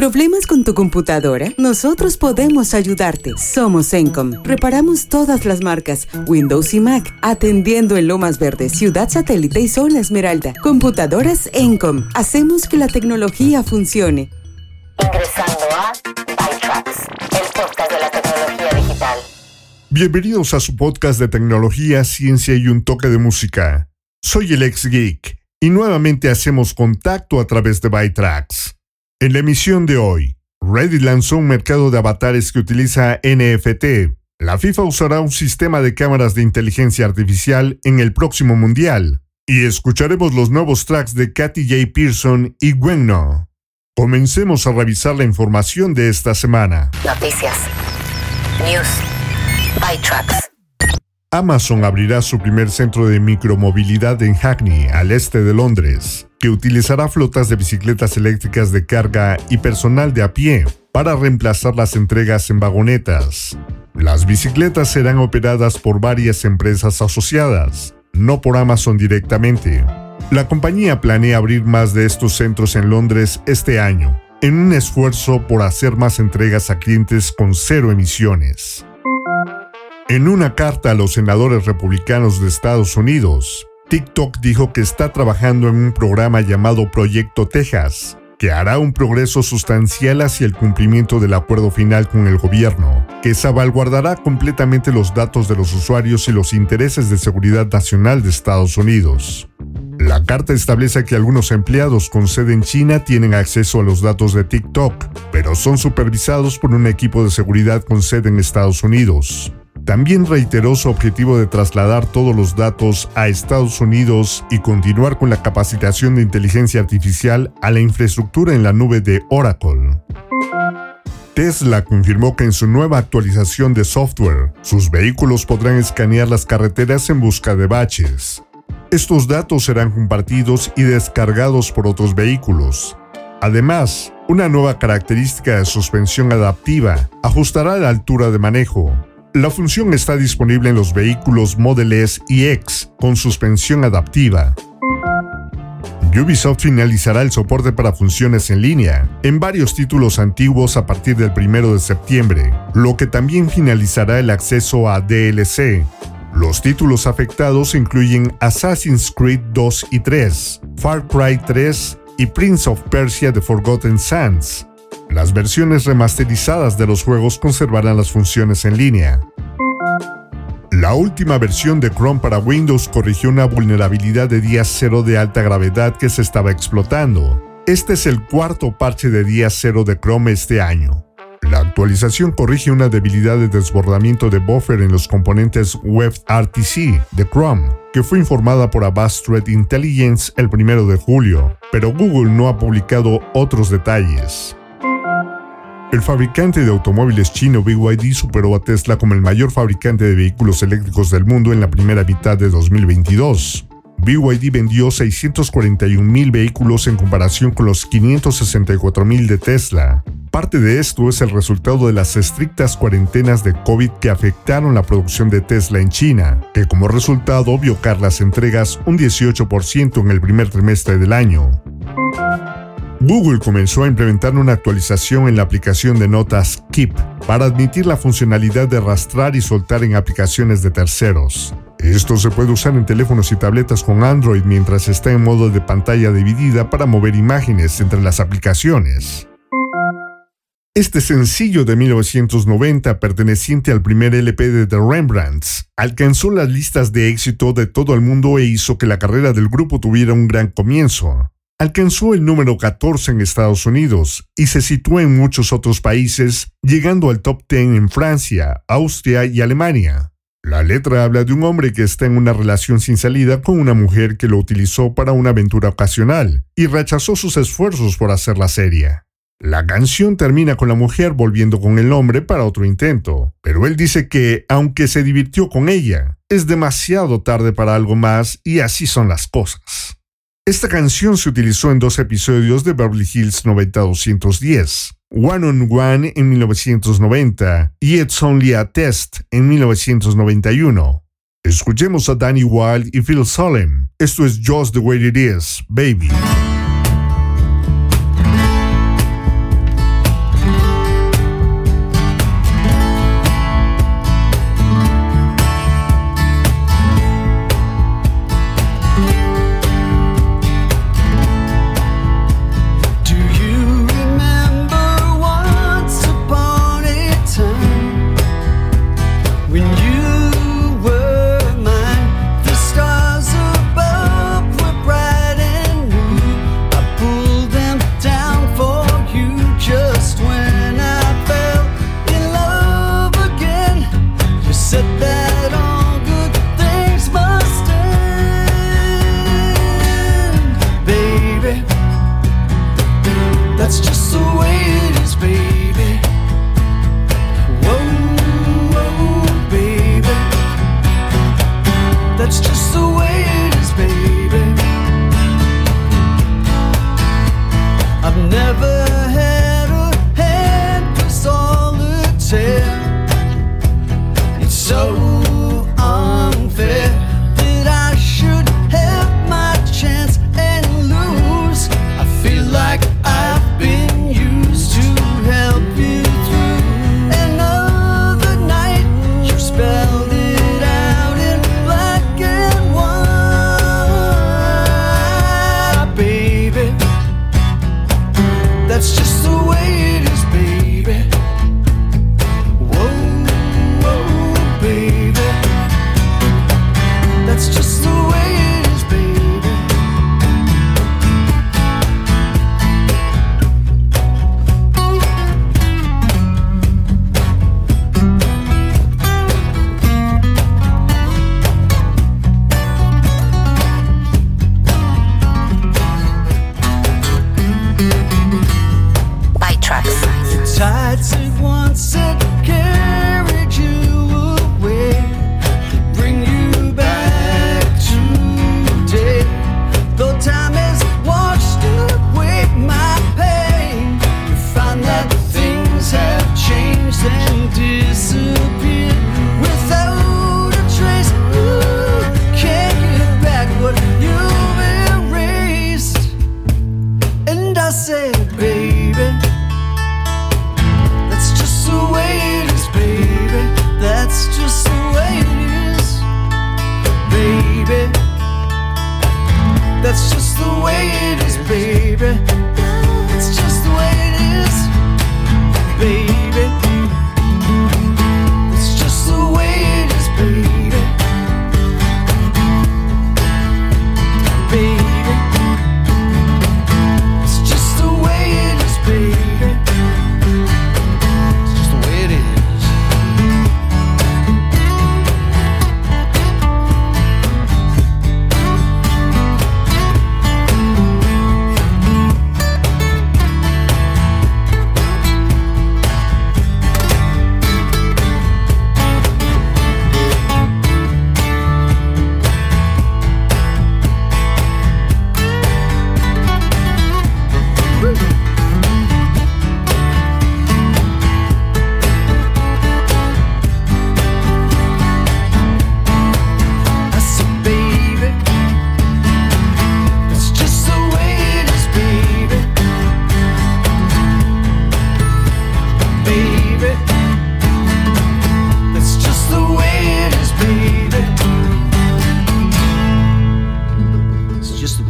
¿Problemas con tu computadora? Nosotros podemos ayudarte. Somos Encom. Reparamos todas las marcas, Windows y Mac, atendiendo en Lomas Verdes, Ciudad Satélite y Zona Esmeralda. Computadoras Encom. Hacemos que la tecnología funcione. Ingresando a ByTrax, el podcast de la tecnología digital. Bienvenidos a su podcast de tecnología, ciencia y un toque de música. Soy el ex geek y nuevamente hacemos contacto a través de ByTrax. En la emisión de hoy, Reddit lanzó un mercado de avatares que utiliza NFT. La FIFA usará un sistema de cámaras de inteligencia artificial en el próximo Mundial. Y escucharemos los nuevos tracks de Katy J. Pearson y Gwenno. Comencemos a revisar la información de esta semana. Noticias. News. ByTrax. Amazon abrirá su primer centro de micromovilidad en Hackney, al este de Londres, que utilizará flotas de bicicletas eléctricas de carga y personal de a pie para reemplazar las entregas en vagonetas. Las bicicletas serán operadas por varias empresas asociadas, no por Amazon directamente. La compañía planea abrir más de estos centros en Londres este año, en un esfuerzo por hacer más entregas a clientes con cero emisiones. En una carta a los senadores republicanos de Estados Unidos, TikTok dijo que está trabajando en un programa llamado Proyecto Texas, que hará un progreso sustancial hacia el cumplimiento del acuerdo final con el gobierno, que salvaguardará completamente los datos de los usuarios y los intereses de seguridad nacional de Estados Unidos. La carta establece que algunos empleados con sede en China tienen acceso a los datos de TikTok, pero son supervisados por un equipo de seguridad con sede en Estados Unidos. También reiteró su objetivo de trasladar todos los datos a Estados Unidos y continuar con la capacitación de inteligencia artificial a la infraestructura en la nube de Oracle. Tesla confirmó que en su nueva actualización de software, sus vehículos podrán escanear las carreteras en busca de baches. Estos datos serán compartidos y descargados por otros vehículos. Además, una nueva característica de suspensión adaptiva ajustará la altura de manejo, la función está disponible en los vehículos Model S y X con suspensión adaptiva. Ubisoft finalizará el soporte para funciones en línea en varios títulos antiguos a partir del 1 de septiembre, lo que también finalizará el acceso a DLC. Los títulos afectados incluyen Assassin's Creed 2 y 3, Far Cry 3 y Prince of Persia The Forgotten Sands, las versiones remasterizadas de los juegos conservarán las funciones en línea. La última versión de Chrome para Windows corrigió una vulnerabilidad de día cero de alta gravedad que se estaba explotando. Este es el cuarto parche de día cero de Chrome este año. La actualización corrige una debilidad de desbordamiento de buffer en los componentes WebRTC de Chrome, que fue informada por Avast Threat Intelligence el 1 de julio, pero Google no ha publicado otros detalles. El fabricante de automóviles chino BYD superó a Tesla como el mayor fabricante de vehículos eléctricos del mundo en la primera mitad de 2022. BYD vendió 641.000 vehículos en comparación con los 564.000 de Tesla. Parte de esto es el resultado de las estrictas cuarentenas de COVID que afectaron la producción de Tesla en China, que como resultado vio caer las entregas un 18% en el primer trimestre del año. Google comenzó a implementar una actualización en la aplicación de notas Keep para admitir la funcionalidad de arrastrar y soltar en aplicaciones de terceros. Esto se puede usar en teléfonos y tabletas con Android mientras está en modo de pantalla dividida para mover imágenes entre las aplicaciones. Este sencillo de 1990, perteneciente al primer LP de The Rembrandts, alcanzó las listas de éxito de todo el mundo e hizo que la carrera del grupo tuviera un gran comienzo alcanzó el número 14 en Estados Unidos y se situó en muchos otros países, llegando al top 10 en Francia, Austria y Alemania. La letra habla de un hombre que está en una relación sin salida con una mujer que lo utilizó para una aventura ocasional y rechazó sus esfuerzos por hacerla seria. La canción termina con la mujer volviendo con el hombre para otro intento, pero él dice que, aunque se divirtió con ella, es demasiado tarde para algo más y así son las cosas. Esta canción se utilizó en dos episodios de Beverly Hills 90210, One on One en 1990 y It's Only a Test en 1991. Escuchemos a Danny Wilde y Phil Solemn. Esto es Just the Way It Is, Baby.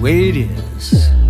Way it is.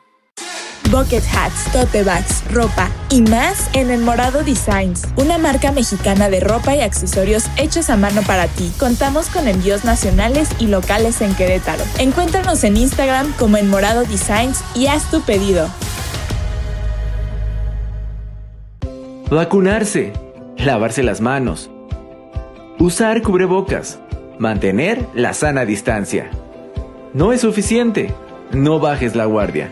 Bucket hats, tote bags, ropa y más en El Morado Designs, una marca mexicana de ropa y accesorios hechos a mano para ti. Contamos con envíos nacionales y locales en Querétaro. Encuéntranos en Instagram como El Morado Designs y haz tu pedido. Vacunarse, lavarse las manos, usar cubrebocas, mantener la sana distancia. No es suficiente, no bajes la guardia.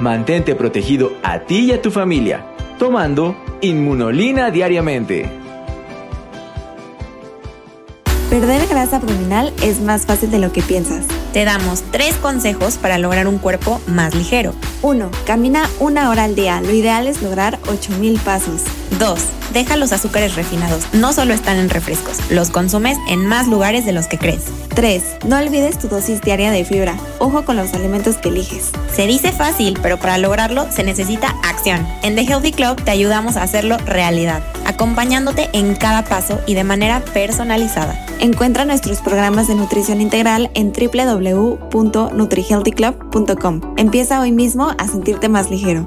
Mantente protegido a ti y a tu familia, tomando Inmunolina diariamente. Perder grasa abdominal es más fácil de lo que piensas. Te damos tres consejos para lograr un cuerpo más ligero. 1. Camina una hora al día. Lo ideal es lograr 8000 pasos. 2. Deja los azúcares refinados. No solo están en refrescos, los consumes en más lugares de los que crees. 3. No olvides tu dosis diaria de fibra. Ojo con los alimentos que eliges. Se dice fácil, pero para lograrlo se necesita acción. En The Healthy Club te ayudamos a hacerlo realidad, acompañándote en cada paso y de manera personalizada. Encuentra nuestros programas de nutrición integral en www.nutrihealthyclub.com. Empieza hoy mismo a sentirte más ligero.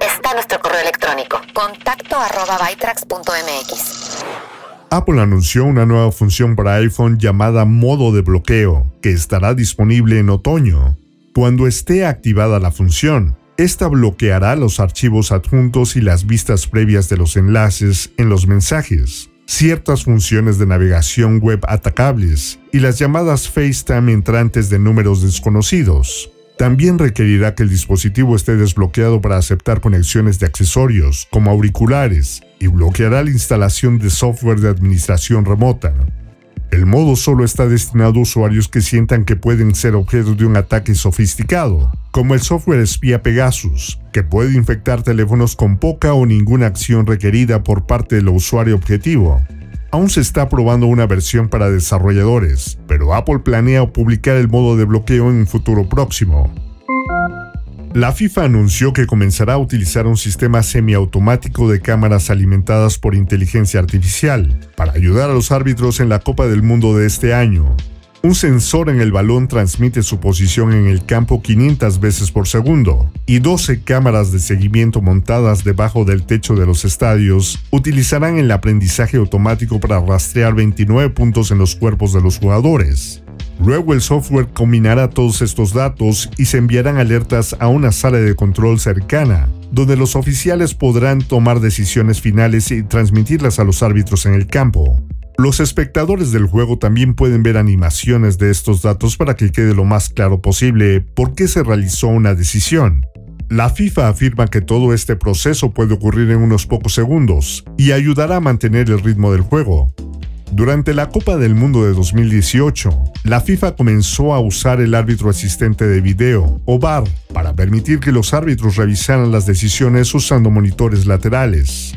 Está nuestro correo electrónico contacto arroba. Apple anunció una nueva función para iPhone llamada modo de bloqueo, que estará disponible en otoño. Cuando esté activada la función, esta bloqueará los archivos adjuntos y las vistas previas de los enlaces en los mensajes, ciertas funciones de navegación web atacables y las llamadas FaceTime entrantes de números desconocidos. También requerirá que el dispositivo esté desbloqueado para aceptar conexiones de accesorios, como auriculares, y bloqueará la instalación de software de administración remota. El modo solo está destinado a usuarios que sientan que pueden ser objeto de un ataque sofisticado, como el software espía Pegasus, que puede infectar teléfonos con poca o ninguna acción requerida por parte del usuario objetivo. Aún se está probando una versión para desarrolladores, pero Apple planea publicar el modo de bloqueo en un futuro próximo. La FIFA anunció que comenzará a utilizar un sistema semiautomático de cámaras alimentadas por inteligencia artificial para ayudar a los árbitros en la Copa del Mundo de este año. Un sensor en el balón transmite su posición en el campo 500 veces por segundo y 12 cámaras de seguimiento montadas debajo del techo de los estadios utilizarán el aprendizaje automático para rastrear 29 puntos en los cuerpos de los jugadores. Luego el software combinará todos estos datos y se enviarán alertas a una sala de control cercana, donde los oficiales podrán tomar decisiones finales y transmitirlas a los árbitros en el campo. Los espectadores del juego también pueden ver animaciones de estos datos para que quede lo más claro posible por qué se realizó una decisión. La FIFA afirma que todo este proceso puede ocurrir en unos pocos segundos y ayudará a mantener el ritmo del juego. Durante la Copa del Mundo de 2018, la FIFA comenzó a usar el árbitro asistente de video, o VAR, para permitir que los árbitros revisaran las decisiones usando monitores laterales.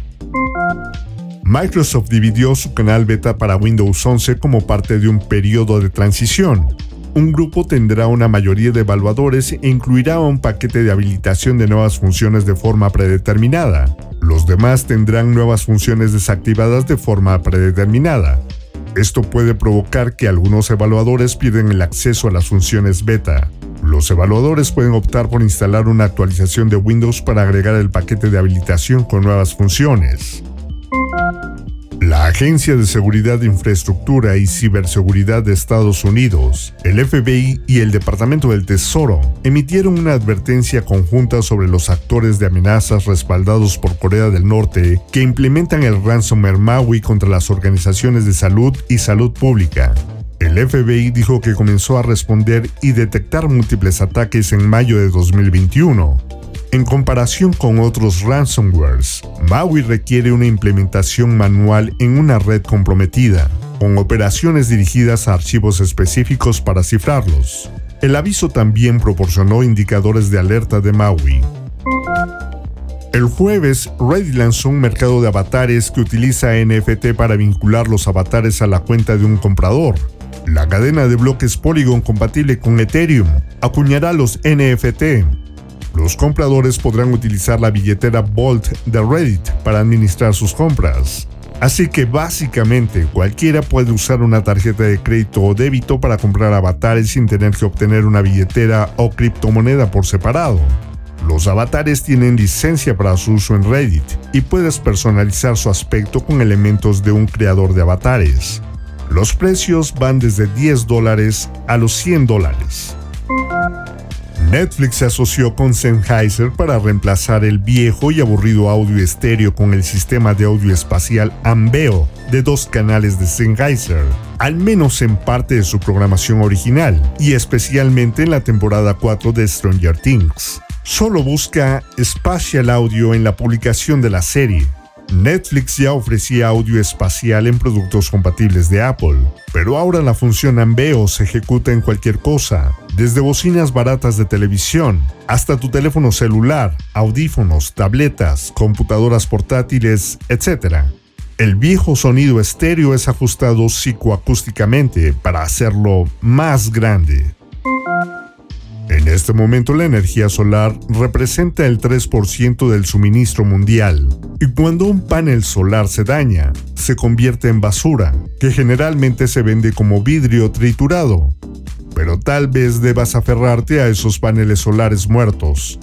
Microsoft dividió su canal beta para Windows 11 como parte de un periodo de transición. Un grupo tendrá una mayoría de evaluadores e incluirá un paquete de habilitación de nuevas funciones de forma predeterminada. Los demás tendrán nuevas funciones desactivadas de forma predeterminada. Esto puede provocar que algunos evaluadores pierdan el acceso a las funciones beta. Los evaluadores pueden optar por instalar una actualización de Windows para agregar el paquete de habilitación con nuevas funciones. La Agencia de Seguridad de Infraestructura y Ciberseguridad de Estados Unidos, el FBI y el Departamento del Tesoro emitieron una advertencia conjunta sobre los actores de amenazas respaldados por Corea del Norte que implementan el ransomware Maui contra las organizaciones de salud y salud pública. El FBI dijo que comenzó a responder y detectar múltiples ataques en mayo de 2021, en comparación con otros ransomwares, Maui requiere una implementación manual en una red comprometida, con operaciones dirigidas a archivos específicos para cifrarlos. El aviso también proporcionó indicadores de alerta de Maui. El jueves, Reddit lanzó un mercado de avatares que utiliza NFT para vincular los avatares a la cuenta de un comprador. La cadena de bloques Polygon compatible con Ethereum acuñará los NFT, los compradores podrán utilizar la billetera Bolt de Reddit para administrar sus compras. Así que básicamente cualquiera puede usar una tarjeta de crédito o débito para comprar avatares sin tener que obtener una billetera o criptomoneda por separado. Los avatares tienen licencia para su uso en Reddit y puedes personalizar su aspecto con elementos de un creador de avatares. Los precios van desde 10 dólares a los 100 dólares. Netflix se asoció con Sennheiser para reemplazar el viejo y aburrido audio estéreo con el sistema de audio espacial Ambeo de dos canales de Sennheiser, al menos en parte de su programación original y especialmente en la temporada 4 de Stranger Things. Solo busca Spatial Audio en la publicación de la serie. Netflix ya ofrecía audio espacial en productos compatibles de Apple, pero ahora la función Ambeo se ejecuta en cualquier cosa, desde bocinas baratas de televisión hasta tu teléfono celular, audífonos, tabletas, computadoras portátiles, etc. El viejo sonido estéreo es ajustado psicoacústicamente para hacerlo más grande. En este momento la energía solar representa el 3% del suministro mundial y cuando un panel solar se daña, se convierte en basura, que generalmente se vende como vidrio triturado. Pero tal vez debas aferrarte a esos paneles solares muertos.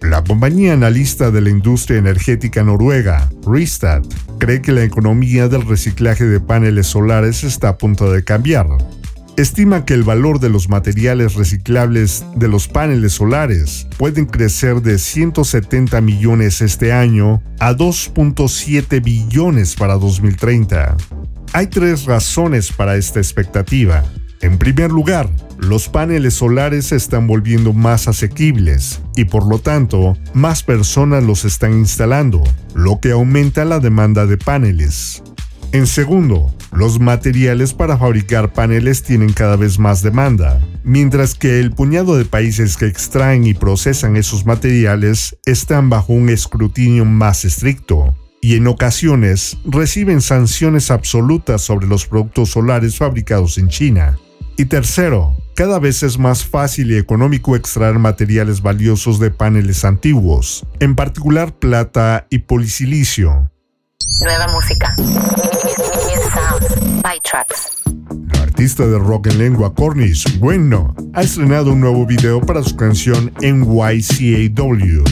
La compañía analista de la industria energética noruega, Rystad, cree que la economía del reciclaje de paneles solares está a punto de cambiar estima que el valor de los materiales reciclables de los paneles solares pueden crecer de 170 millones este año a 2.7 billones para 2030. Hay tres razones para esta expectativa. En primer lugar, los paneles solares se están volviendo más asequibles y por lo tanto más personas los están instalando, lo que aumenta la demanda de paneles. En segundo, Los materiales para fabricar paneles tienen cada vez más demanda, mientras que el puñado de países que extraen y procesan esos materiales están bajo un escrutinio más estricto y en ocasiones reciben sanciones absolutas sobre los productos solares fabricados en China. Y tercero, cada vez es más fácil y económico extraer materiales valiosos de paneles antiguos, en particular plata y polisilicio. Nueva música. Tracks. La artista de rock en lengua Cornish, Bueno, ha estrenado un nuevo video para su canción NYCAW.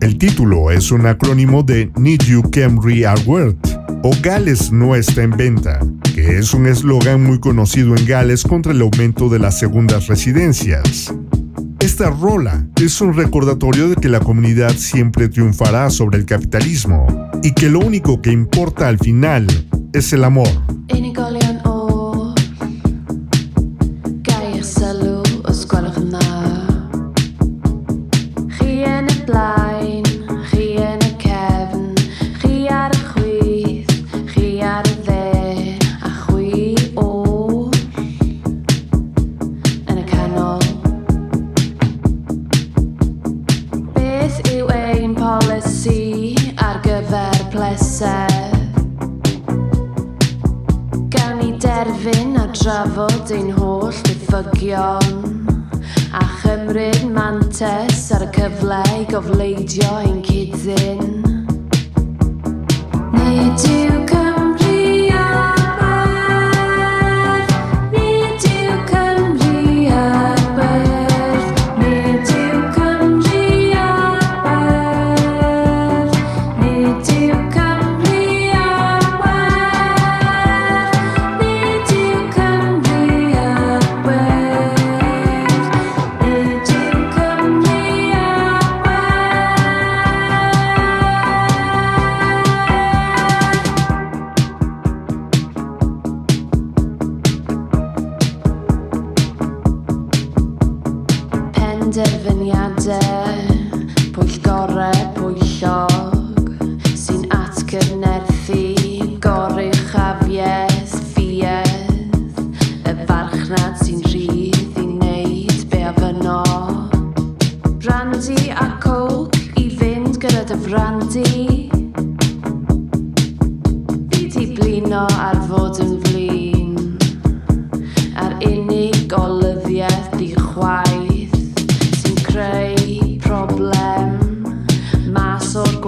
El título es un acrónimo de Need You Camry Award o Gales no está en venta, que es un eslogan muy conocido en Gales contra el aumento de las segundas residencias. Esta rola es un recordatorio de que la comunidad siempre triunfará sobre el capitalismo y que lo único que importa al final es el amor.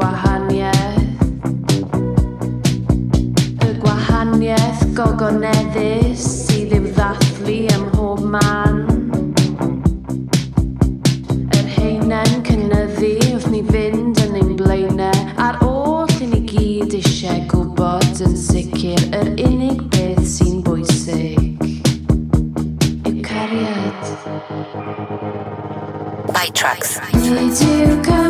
gwahaniaeth Y gwahaniaeth gogoneddus sydd i'w ddathlu ym mhob man. Yr heinen cynnyddu wrth ni fynd yn ein blaenau A'r oll i ni gyd eisiau gwybod yn sicr Yr unig beth sy'n bwysig. Yw cariad. By Tracks Nid yw cariad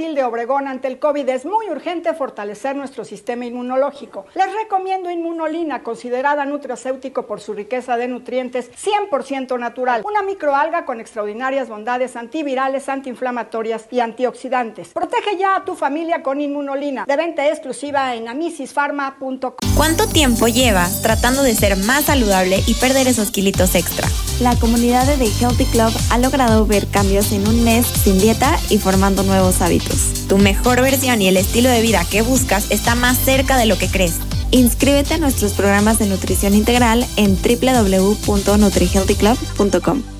Matilde Obregón. Ante el COVID es muy urgente fortalecer nuestro sistema inmunológico. Les recomiendo Inmunolina, considerada nutracéutico por su riqueza de nutrientes 100% natural. Una microalga con extraordinarias bondades antivirales, antiinflamatorias y antioxidantes. Protege ya a tu familia con Inmunolina. De venta exclusiva en amisispharma.com. ¿Cuánto tiempo llevas tratando de ser más saludable y perder esos kilitos extra? La comunidad de The Healthy Club ha logrado ver cambios en un mes sin dieta y formando nuevos hábitos. Tu mejor versión y el estilo de vida que buscas está más cerca de lo que crees. Inscríbete a nuestros programas de nutrición integral en www.nutrihealthyclub.com.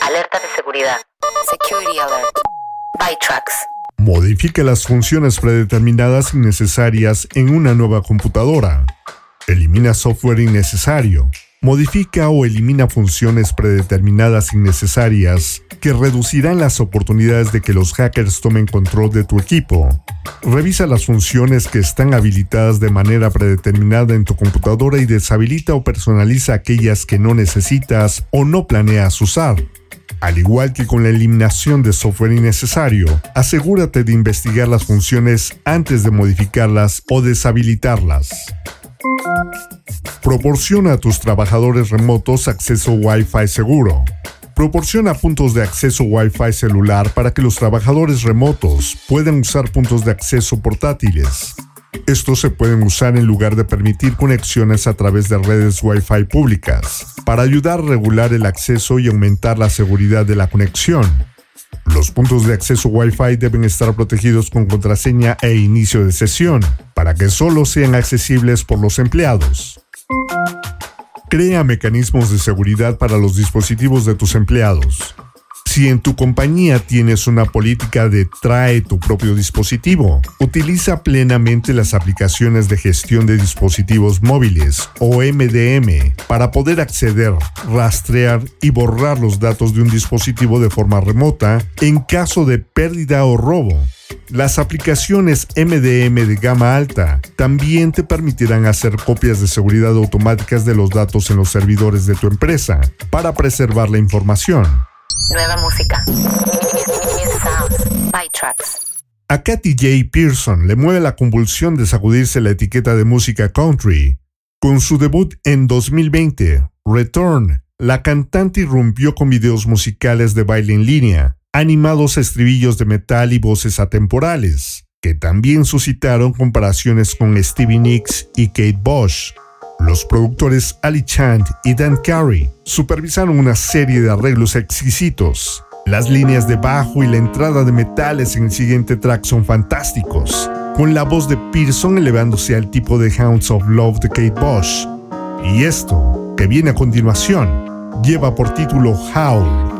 Alerta de seguridad. Security alert. Bytrax. Modifique las funciones predeterminadas innecesarias en una nueva computadora. Elimina software innecesario. Modifica o elimina funciones predeterminadas innecesarias que reducirán las oportunidades de que los hackers tomen control de tu equipo. Revisa las funciones que están habilitadas de manera predeterminada en tu computadora y deshabilita o personaliza aquellas que no necesitas o no planeas usar. Al igual que con la eliminación de software innecesario, asegúrate de investigar las funciones antes de modificarlas o deshabilitarlas. Proporciona a tus trabajadores remotos acceso Wi-Fi seguro. Proporciona puntos de acceso Wi-Fi celular para que los trabajadores remotos puedan usar puntos de acceso portátiles. Estos se pueden usar en lugar de permitir conexiones a través de redes Wi-Fi públicas, para ayudar a regular el acceso y aumentar la seguridad de la conexión. Los puntos de acceso Wi-Fi deben estar protegidos con contraseña e inicio de sesión, para que solo sean accesibles por los empleados. Crea mecanismos de seguridad para los dispositivos de tus empleados. Si en tu compañía tienes una política de trae tu propio dispositivo, utiliza plenamente las aplicaciones de gestión de dispositivos móviles o MDM para poder acceder, rastrear y borrar los datos de un dispositivo de forma remota en caso de pérdida o robo. Las aplicaciones MDM de gama alta también te permitirán hacer copias de seguridad automáticas de los datos en los servidores de tu empresa para preservar la información. Nueva música. Bytrax. A Katy J. Pearson le mueve la convulsión de sacudirse la etiqueta de música country. Con su debut en 2020, Return, la cantante irrumpió con videos musicales de baile en línea, animados a estribillos de metal y voces atemporales, que también suscitaron comparaciones con Stevie Nicks y Kate Bush. Los productores Ali Chand y Dan Carey supervisaron una serie de arreglos exquisitos. Las líneas de bajo y la entrada de metales en el siguiente track son fantásticos, con la voz de Pearson elevándose al tipo de Hounds of Love de Kate Bush. Y esto, que viene a continuación, lleva por título Howl.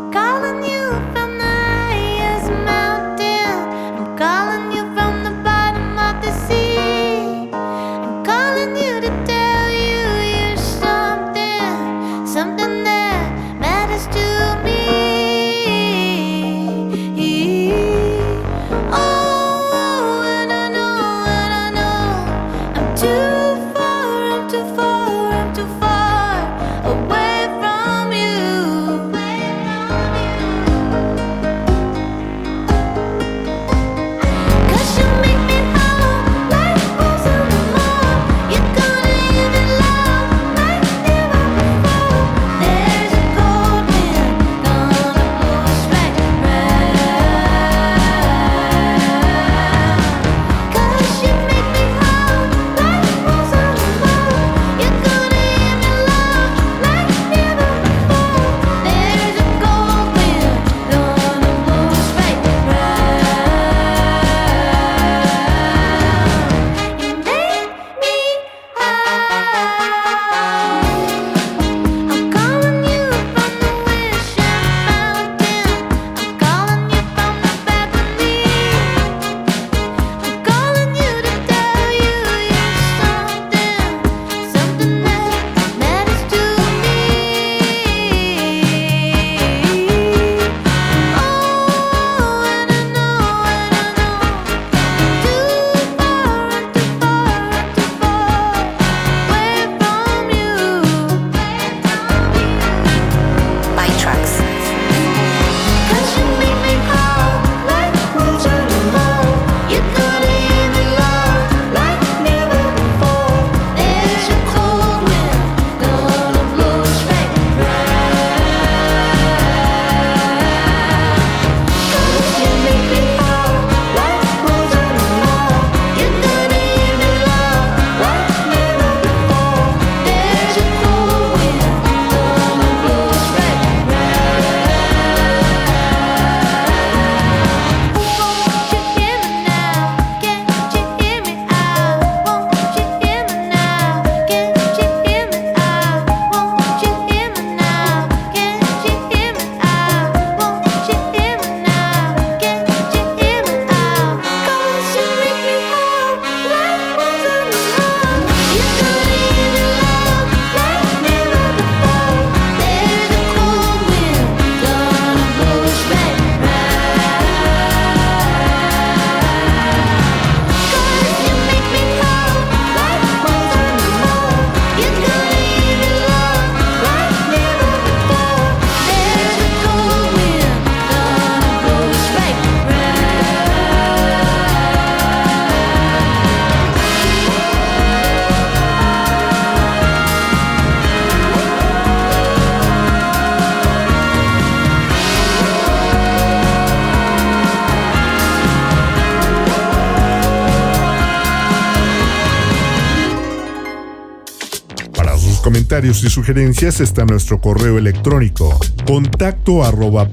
Comentarios y sugerencias está nuestro correo electrónico contacto arroba.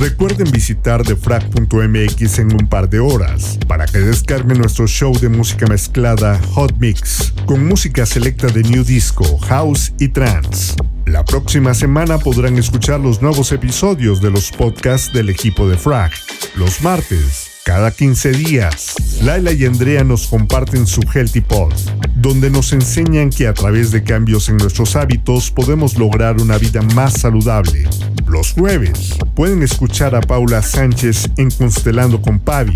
Recuerden visitar defrag.mx en un par de horas para que descarguen nuestro show de música mezclada Hot Mix con música selecta de New Disco, House y Trance. La próxima semana podrán escuchar los nuevos episodios de los podcasts del equipo de Frag. Los martes, cada 15 días, Laila y Andrea nos comparten su Healthy Pod, donde nos enseñan que a través de cambios en nuestros hábitos podemos lograr una vida más saludable. Los jueves, pueden escuchar a Paula Sánchez en Constelando con Pavi,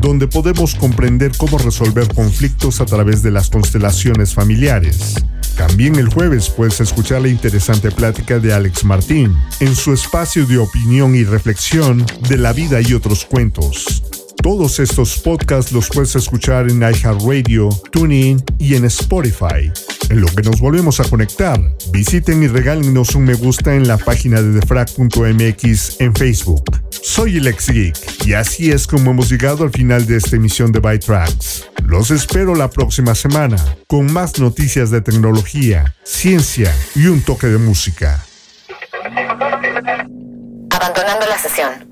donde podemos comprender cómo resolver conflictos a través de las constelaciones familiares. También el jueves puedes escuchar la interesante plática de Alex Martín en su espacio de opinión y reflexión de la vida y otros cuentos. Todos estos podcasts los puedes escuchar en iHeartRadio, TuneIn y en Spotify. En lo que nos volvemos a conectar, visiten y regálenos un me gusta en la página de defrag.mx en Facebook. Soy el ex geek y así es como hemos llegado al final de esta emisión de Byte Tracks. Los espero la próxima semana con más noticias de tecnología, ciencia y un toque de música. Abandonando la sesión.